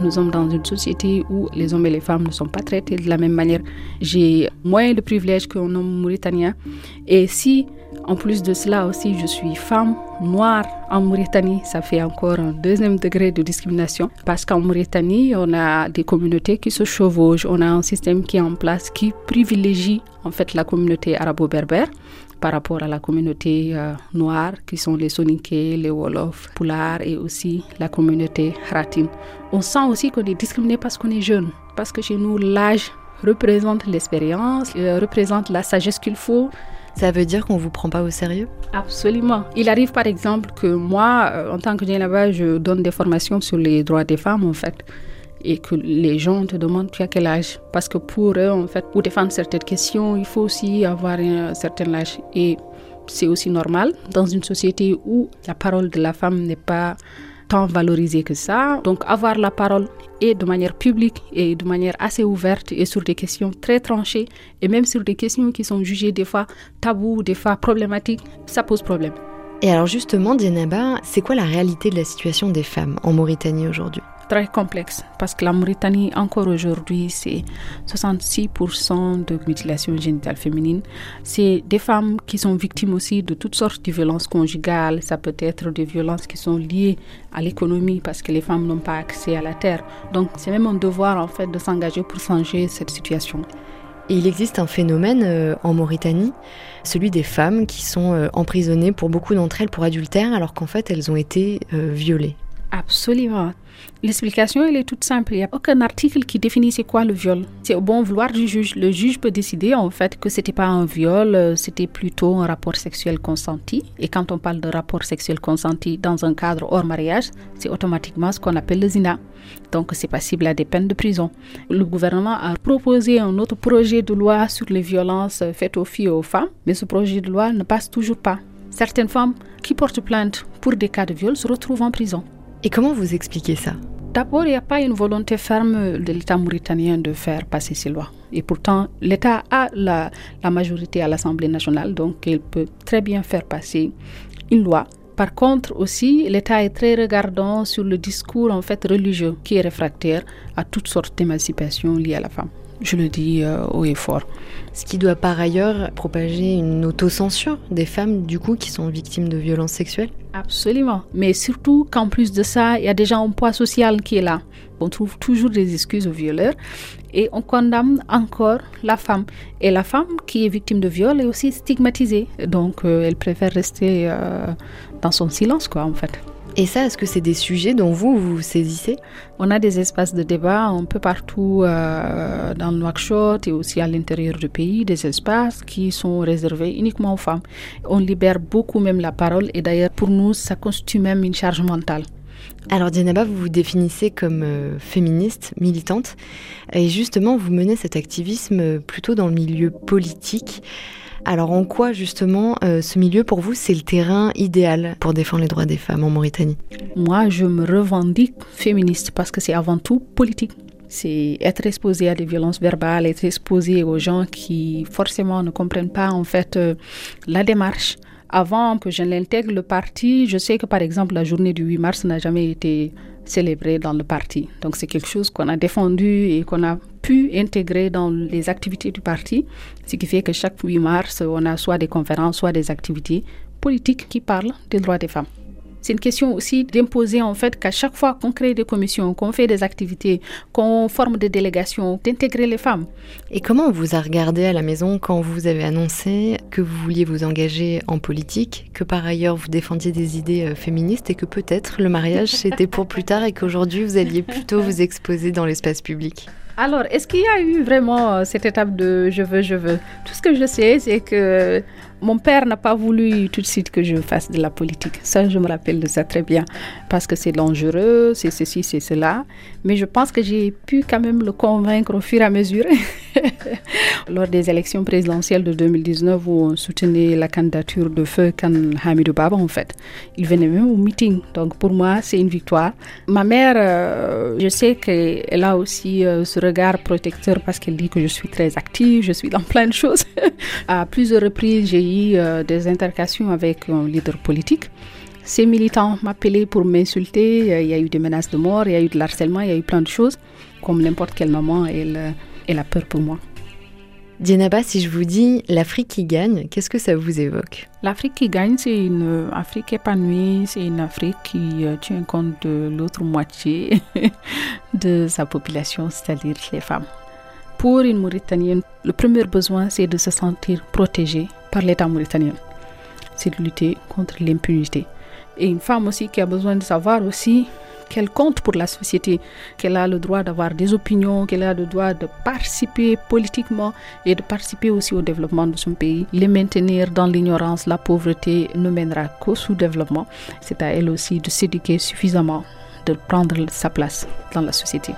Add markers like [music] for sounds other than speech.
nous sommes dans une société où les hommes et les femmes ne sont pas traités de la même manière. J'ai moins de privilèges qu'un homme mauritanien. Et si en plus de cela aussi, je suis femme noire en Mauritanie. Ça fait encore un deuxième degré de discrimination parce qu'en Mauritanie, on a des communautés qui se chevauchent. On a un système qui est en place qui privilégie en fait la communauté arabo-berbère par rapport à la communauté euh, noire qui sont les Soninké, les Wolof, Poulard et aussi la communauté Ratin. On sent aussi qu'on est discriminé parce qu'on est jeune, parce que chez nous l'âge représente l'expérience, euh, représente la sagesse qu'il faut. Ça veut dire qu'on vous prend pas au sérieux? Absolument. Il arrive par exemple que moi, euh, en tant que là-bas, je donne des formations sur les droits des femmes en fait. Et que les gens te demandent tu as quel âge Parce que pour eux, en fait, pour défendre certaines questions, il faut aussi avoir un certain âge. Et c'est aussi normal dans une société où la parole de la femme n'est pas tant valorisée que ça. Donc avoir la parole et de manière publique et de manière assez ouverte et sur des questions très tranchées et même sur des questions qui sont jugées des fois tabous, des fois problématiques, ça pose problème. Et alors justement, Dienaba, c'est quoi la réalité de la situation des femmes en Mauritanie aujourd'hui? Très complexe parce que la Mauritanie, encore aujourd'hui, c'est 66% de mutilation génitale féminine. C'est des femmes qui sont victimes aussi de toutes sortes de violences conjugales. Ça peut être des violences qui sont liées à l'économie parce que les femmes n'ont pas accès à la terre. Donc, c'est même un devoir en fait de s'engager pour changer cette situation. Il existe un phénomène euh, en Mauritanie, celui des femmes qui sont euh, emprisonnées pour beaucoup d'entre elles pour adultère alors qu'en fait elles ont été euh, violées. Absolument. L'explication, elle est toute simple. Il n'y a aucun article qui définit c'est quoi le viol. C'est au bon vouloir du juge. Le juge peut décider en fait que c'était pas un viol, euh, c'était plutôt un rapport sexuel consenti. Et quand on parle de rapport sexuel consenti dans un cadre hors mariage, c'est automatiquement ce qu'on appelle le zina. Donc c'est passible à des peines de prison. Le gouvernement a proposé un autre projet de loi sur les violences faites aux filles et aux femmes, mais ce projet de loi ne passe toujours pas. Certaines femmes qui portent plainte pour des cas de viol se retrouvent en prison. Et comment vous expliquez ça? D'abord, il n'y a pas une volonté ferme de l'État mauritanien de faire passer ces lois. Et pourtant, l'État a la, majorité à l'Assemblée nationale, donc il peut très bien faire passer une loi. Par contre, aussi, l'État est très regardant sur le discours en fait religieux qui est réfractaire à toutes sortes d'émancipation liées à la femme. Je le dis euh, haut et fort. Ce qui doit par ailleurs propager une autocensure des femmes, du coup, qui sont victimes de violences sexuelles Absolument. Mais surtout qu'en plus de ça, il y a déjà un poids social qui est là. On trouve toujours des excuses aux violeurs et on condamne encore la femme. Et la femme qui est victime de viol est aussi stigmatisée. Donc, euh, elle préfère rester euh, dans son silence, quoi, en fait. Et ça, est-ce que c'est des sujets dont vous vous saisissez? On a des espaces de débat un peu partout euh, dans le Nouakchott et aussi à l'intérieur du pays, des espaces qui sont réservés uniquement aux femmes. On libère beaucoup même la parole et d'ailleurs pour nous, ça constitue même une charge mentale. Alors Dianaba, vous vous définissez comme euh, féministe, militante, et justement vous menez cet activisme plutôt dans le milieu politique. Alors en quoi justement euh, ce milieu pour vous c'est le terrain idéal pour défendre les droits des femmes en Mauritanie? Moi je me revendique féministe parce que c'est avant tout politique. C'est être exposé à des violences verbales, être exposé aux gens qui forcément ne comprennent pas en fait euh, la démarche. Avant que je l'intègre le parti, je sais que par exemple la journée du 8 mars n'a jamais été célébrée dans le parti. Donc c'est quelque chose qu'on a défendu et qu'on a pu intégrer dans les activités du parti, ce qui fait que chaque 8 mars, on a soit des conférences, soit des activités politiques qui parlent des droits des femmes. C'est une question aussi d'imposer en fait qu'à chaque fois qu'on crée des commissions, qu'on fait des activités, qu'on forme des délégations, d'intégrer les femmes. Et comment on vous a regardé à la maison quand vous avez annoncé que vous vouliez vous engager en politique, que par ailleurs vous défendiez des idées euh, féministes et que peut-être le mariage [laughs] c'était pour plus tard et qu'aujourd'hui vous alliez plutôt vous exposer dans l'espace public? Alors, est-ce qu'il y a eu vraiment euh, cette étape de je veux, je veux? Tout ce que je sais, c'est que mon père n'a pas voulu tout de suite que je fasse de la politique. Ça, je me rappelle de ça très bien. Parce que c'est dangereux, c'est ceci, c'est cela. Mais je pense que j'ai pu quand même le convaincre au fur et à mesure. [laughs] Lors des élections présidentielles de 2019, où on soutenait la candidature de feu Khan Hamidou Baba, en fait. Il venait même au meeting. Donc pour moi, c'est une victoire. Ma mère, euh, je sais qu'elle a aussi euh, ce regard protecteur parce qu'elle dit que je suis très active, je suis dans plein de choses. [laughs] à plusieurs reprises, j'ai eu euh, des intercations avec un leader politique. ces militants m'appelaient pour m'insulter. Euh, il y a eu des menaces de mort, il y a eu de l'harcèlement, il y a eu plein de choses. Comme n'importe quelle maman, elle, elle a peur pour moi. Dienaba, si je vous dis l'Afrique qui gagne, qu'est-ce que ça vous évoque? L'Afrique qui gagne, c'est une Afrique épanouie, c'est une Afrique qui euh, tient compte de l'autre moitié [laughs] de sa population, c'est-à-dire les femmes. Pour une Mauritanienne, le premier besoin, c'est de se sentir protégée par l'État mauritanien. C'est de lutter contre l'impunité. Et une femme aussi qui a besoin de savoir aussi qu'elle compte pour la société, qu'elle a le droit d'avoir des opinions, qu'elle a le droit de participer politiquement et de participer aussi au développement de son pays. Les maintenir dans l'ignorance, la pauvreté ne mènera qu'au sous-développement. C'est à elle aussi de s'éduquer suffisamment, de prendre sa place dans la société.